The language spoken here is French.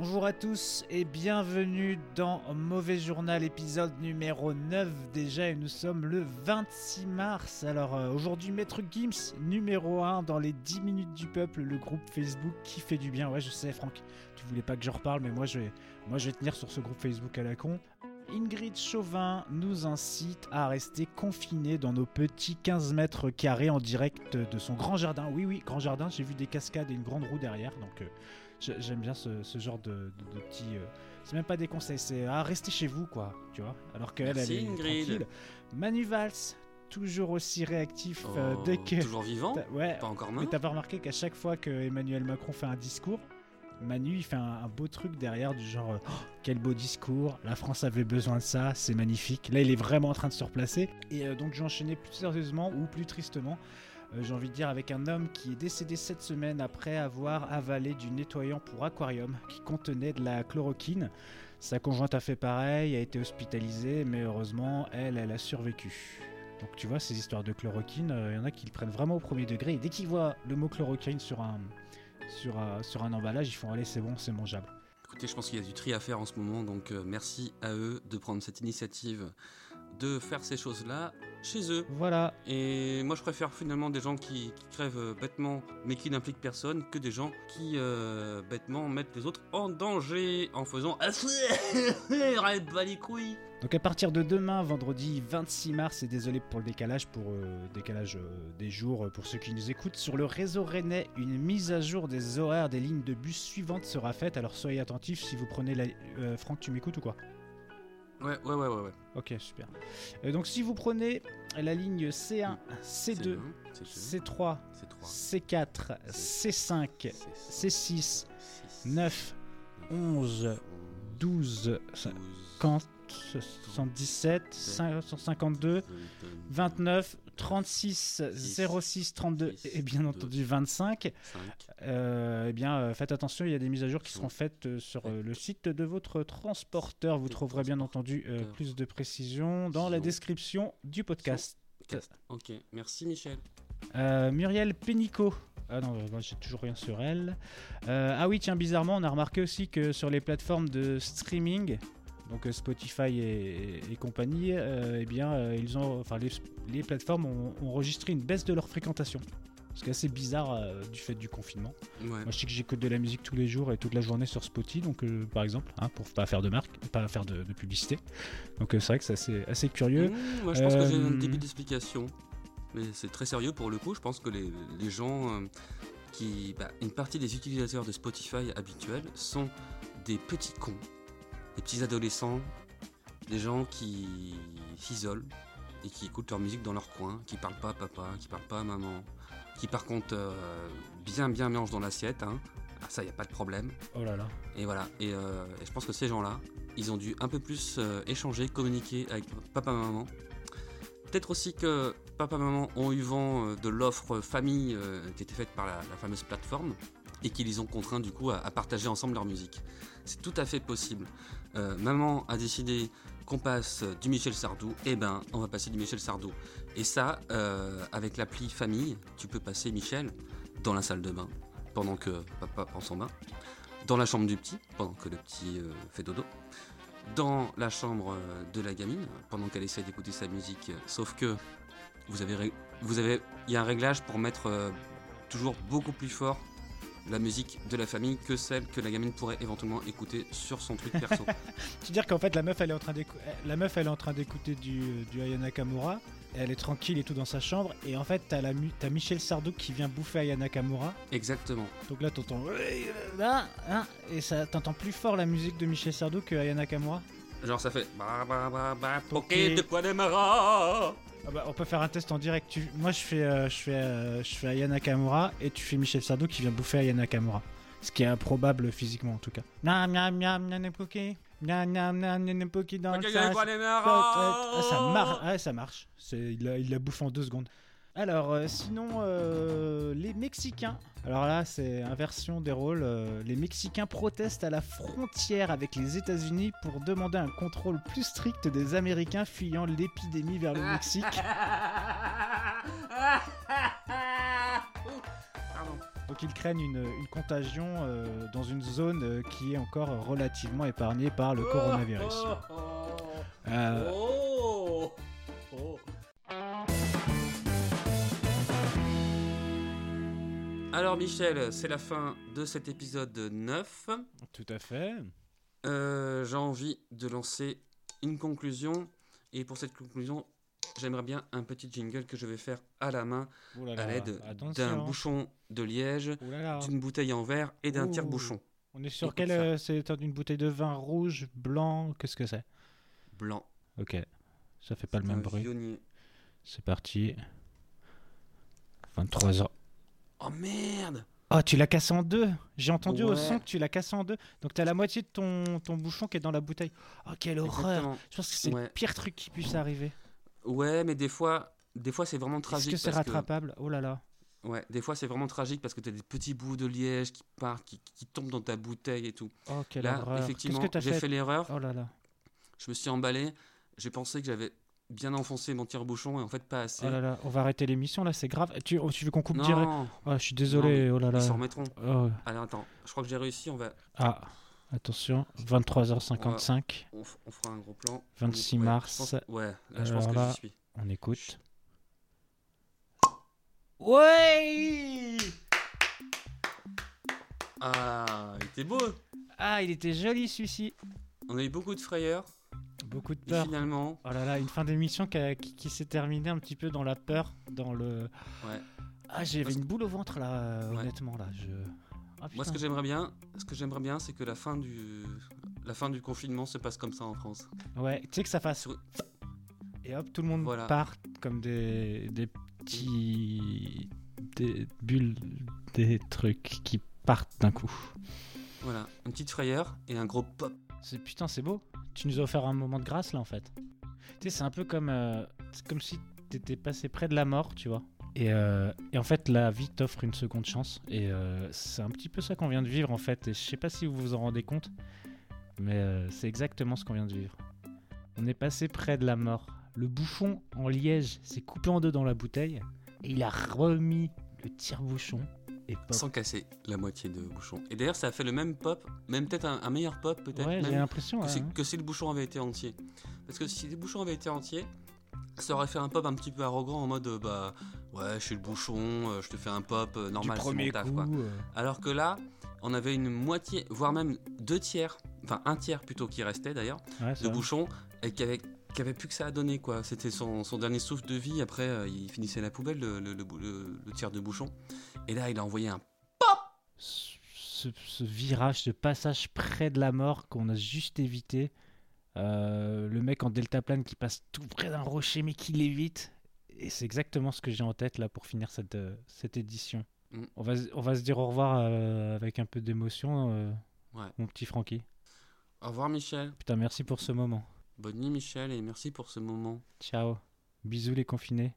Bonjour à tous et bienvenue dans Mauvais Journal épisode numéro 9 déjà et nous sommes le 26 mars. Alors euh, aujourd'hui Maître Gims numéro 1 dans les 10 minutes du peuple, le groupe Facebook qui fait du bien. Ouais je sais Franck, tu voulais pas que je reparle mais moi je vais, moi, je vais tenir sur ce groupe Facebook à la con. Ingrid Chauvin nous incite à rester confinés dans nos petits 15 mètres carrés en direct de son grand jardin. Oui oui grand jardin, j'ai vu des cascades et une grande roue derrière donc... euh, J'aime bien ce, ce genre de, de, de petits. euh, c'est même pas des conseils, c'est à rester chez vous, quoi. Tu vois Alors qu'elle, elle est tranquille. Manu Valls, toujours aussi réactif euh, Oh, dès que. Toujours vivant Ouais. Pas encore Mais mort t'as pas remarqué qu'à chaque fois que Emmanuel Macron fait un discours, Manu il fait un, un beau truc derrière du genre Oh, quel beau discours, la France avait besoin de ça, c'est magnifique. Là il est vraiment en train de se replacer. Et euh, donc je vais enchaîner plus sérieusement ou plus tristement. Euh, J'ai envie de dire avec un homme qui est décédé cette semaine après avoir avalé du nettoyant pour aquarium qui contenait de la chloroquine. Sa conjointe a fait pareil, a été hospitalisée, mais heureusement elle, elle a survécu. Donc tu vois, ces histoires de chloroquine, il y en a qui le prennent vraiment au premier degré. Et dès qu'ils voient le mot chloroquine sur un, sur, un- sur un emballage, ils font allez c'est bon, c'est mangeable. Écoutez, je pense qu'il y a du tri à faire en ce moment, donc euh, merci à eux de prendre cette initiative de faire ces choses-là chez eux. Voilà, Et moi, je préfère finalement des gens qui, qui crèvent euh, bêtement, mais qui n'impliquent personne, que des gens qui euh, bêtement mettent les autres en danger en faisant pas les couilles. donc à partir de demain, vendredi 26 mars, et désolé pour le décalage, pour euh, décalage euh, des jours pour ceux qui nous écoutent, sur le réseau rennais, une mise à jour des horaires des lignes de bus suivantes sera faite. Alors soyez attentifs si vous prenez la... euh, Franck, tu m'écoutes ou quoi? Ouais, ouais, ouais, ouais. ouais. Ok, super. Euh, donc si vous prenez la ligne C1, C2, C'est C3, c'est 3, C4, C5, C6, 9, 11, 12, 50, 77, 152, 29, 36, 06, 32 et bien entendu 25. 5. Euh, eh bien, euh, faites attention, il y a des mises à jour qui seront faites euh, sur euh, le site de votre transporteur. Vous trouverez bien entendu euh, plus de précisions dans la description du podcast. Ok, merci Michel. Euh, Muriel Pénicaud. Ah non, moi j'ai toujours rien sur elle. Euh, ah oui, tiens, bizarrement, on a remarqué aussi que sur les plateformes de streaming, donc euh, Spotify et, et compagnie, euh, eh bien, euh, ils ont, enfin, les, les plateformes ont, ont enregistré une baisse de leur fréquentation. Ce qui est assez bizarre euh, du fait du confinement. Ouais. Moi, je sais que j'écoute de la musique tous les jours et toute la journée sur Spotify, donc euh, par exemple, hein, pour pas faire de marque, pas faire de, de publicité. Donc euh, c'est vrai que c'est assez, assez curieux. Mmh, moi, je pense que j'ai un début d'explication. Mais c'est très sérieux pour le coup. Je pense que les, les gens qui. bah, une partie des utilisateurs de Spotify habituels sont des petits cons, des petits adolescents, des gens qui s'isolent et qui écoutent leur musique dans leur coin, qui parlent pas à papa, qui parlent pas à maman, qui par contre euh, bien bien mangent dans l'assiette. Hein. Ah, ça, y a pas de problème. Oh là là. Et voilà, et, euh, et je pense que ces gens-là, ils ont dû un peu plus euh, échanger, communiquer avec papa maman. Peut-être aussi que papa maman ont eu vent de l'offre famille qui était faite par la, la fameuse plateforme et qui les ont contraints du coup à, partager ensemble leur musique. C'est tout à fait possible. Euh, maman a décidé qu'on passe du Michel Sardou, et ben on va passer du Michel Sardou. Et ça, euh, avec l'appli famille, tu peux passer Michel dans la salle de bain pendant que papa prend son bain dans la chambre du petit, pendant que le petit euh, fait dodo, dans la chambre de la gamine, pendant qu'elle essaie d'écouter sa musique, sauf que vous avez, vous avez, il y a un réglage pour mettre toujours beaucoup plus fort la musique de la famille que celle que la gamine pourrait éventuellement écouter sur son truc perso. Tu veux dire qu'en fait la meuf elle est en train d'écouter la meuf elle est en train d'écouter du, du Aya Nakamura, elle est tranquille et tout dans sa chambre et en fait t'as la Michel Sardou qui vient bouffer Aya Nakamura. Exactement. Donc là t'entends et ça t'entends plus fort la musique de Michel Sardou que Aya Nakamura. Genre ça fait bah bah bah bah Ok. poké de quoi démarra. Ah bah, on peut faire un test en direct. Tu- Moi je fais euh, je fais euh, je fais Aya Nakamura et tu fais Michel Sardou qui vient bouffer Aya Nakamura. Ce qui est improbable physiquement en tout cas. Miam, miam, miam, miam, ok. Miam, miam, miam, miam, miam, poki dans le sas. Ah, ça marche, ouais, ça marche. C'est, il la bouffe en deux secondes. Alors, euh, sinon, euh, les Mexicains. Alors là, c'est inversion des rôles. euh, les Mexicains protestent à la frontière avec les États-Unis pour demander un contrôle plus strict des Américains fuyant l'épidémie vers le Mexique. Pardon. Donc, ils craignent une, une contagion euh, dans une zone euh, qui est encore relativement épargnée par le coronavirus. Oh, oh, Euh, Alors Michel, c'est la fin de cet épisode 9. tout à fait. Euh, J'ai envie de lancer une conclusion. Et pour cette conclusion, j'aimerais bien un petit jingle que je vais faire à la main là à l'aide d'un bouchon de liège, d'une bouteille en verre et d'un tire-bouchon On est sur quelle euh, C'est une bouteille de vin rouge, blanc, qu'est-ce que c'est? Blanc. Ok, ça fait pas le même bruit. C'est parti. 23 ans. Oh merde Oh, tu l'as cassé en deux J'ai entendu au son que tu l'as cassé en deux. Donc t'as la moitié de ton, ton bouchon qui est dans la bouteille. Oh, quelle horreur. Je pense que c'est Ouais. le pire truc qui puisse arriver. Ouais, mais des fois, des fois c'est vraiment Est-ce tragique. que c'est que- rattrapable? Oh là là. Ouais, des fois c'est vraiment tragique parce que t'as des petits bouts de liège qui partent, qui, qui tombent dans ta bouteille et tout. Oh, quelle Là, horreur. Qu'est-ce effectivement, j'ai fait, fait, l'erreur. Oh là là. Je me suis emballé. J'ai pensé que j'avais bien enfoncé mon tire-bouchon et en fait pas assez. Oh là là, on va arrêter l'émission là, c'est grave. Tu, oh, tu veux qu'on coupe direct? Non, Oh, je suis désolé, oh là ils là. s'en remettront. Oh. Alors attends, je crois que j'ai réussi. On va, Ah, attention, 23h55. on, fera un gros plan. 26 Ouais, je mars. pense- ouais, là je pense Alors que là- j'y suis. On écoute. Ouais Ah, il était beau. Ah, il était joli celui-ci. On a eu beaucoup de frayeurs. Beaucoup de Et peur. finalement, Oh là là, une fin d'émission qui, a- qui- qui s'est terminée un petit peu dans la peur, dans le. ouais. Ah, j'avais une boule au ventre là, euh, Ouais. honnêtement là. Je. Ah, Moi, ce que j'aimerais bien, ce que j'aimerais bien, c'est que la fin du, la fin du confinement se passe comme ça en France. Ouais, tu sais que ça fasse. Sur- Et hop, tout le monde Voilà. part comme des, des petits. des bulles, des trucs qui partent d'un coup. Voilà, une petite frayeur et un gros pop. C'est putain, c'est beau. Tu nous as offert un moment de grâce là en fait. Tu sais, c'est un peu comme euh, comme si t'étais passé près de la mort, tu vois. Et, euh, en fait, la vie t'offre une seconde chance. Et euh, c'est un petit peu ça qu'on vient de vivre en fait. Et je sais pas si vous vous en rendez compte, mais c'est exactement ce qu'on vient de vivre. On est passé près de la mort. Le bouchon en liège s'est coupé en deux dans la bouteille et il a remis le tire-bouchon et pop. Sans casser la moitié de bouchon. Et d'ailleurs, ça a fait le même pop, même peut-être un, un meilleur pop, peut-être Ouais, j'ai même, l'impression. que, ouais, si, hein. que si le bouchon avait été entier. Parce que si le bouchon avait été entier, ça aurait fait un pop un petit peu arrogant en mode bah ouais, je suis le bouchon, euh, je te fais un pop euh, Du normal, mon taf coup. quoi. euh, Alors que là, on avait une moitié, voire même deux tiers, enfin un tiers plutôt qui restait d'ailleurs, ouais, de vrai. bouchon et qui avait, qui avait plus que ça à donner quoi. C'était son, son dernier souffle de vie. Après, euh, il finissait la poubelle, le, le- le bou- le- le tiers de bouchon. Et là, il a envoyé un ce, ce virage, ce passage près de la mort qu'on a juste évité. Euh, le mec en deltaplane qui passe tout près d'un rocher mais qui l'évite. Et c'est exactement ce que j'ai en tête là pour finir cette, euh, cette édition. Mm. On, va, se- on va se dire au revoir euh, avec un peu d'émotion, Ouais. mon petit Francky. Au revoir Michel. Putain, merci pour ce moment. Bonne nuit Michel et merci pour ce moment. Ciao. Bisous les confinés.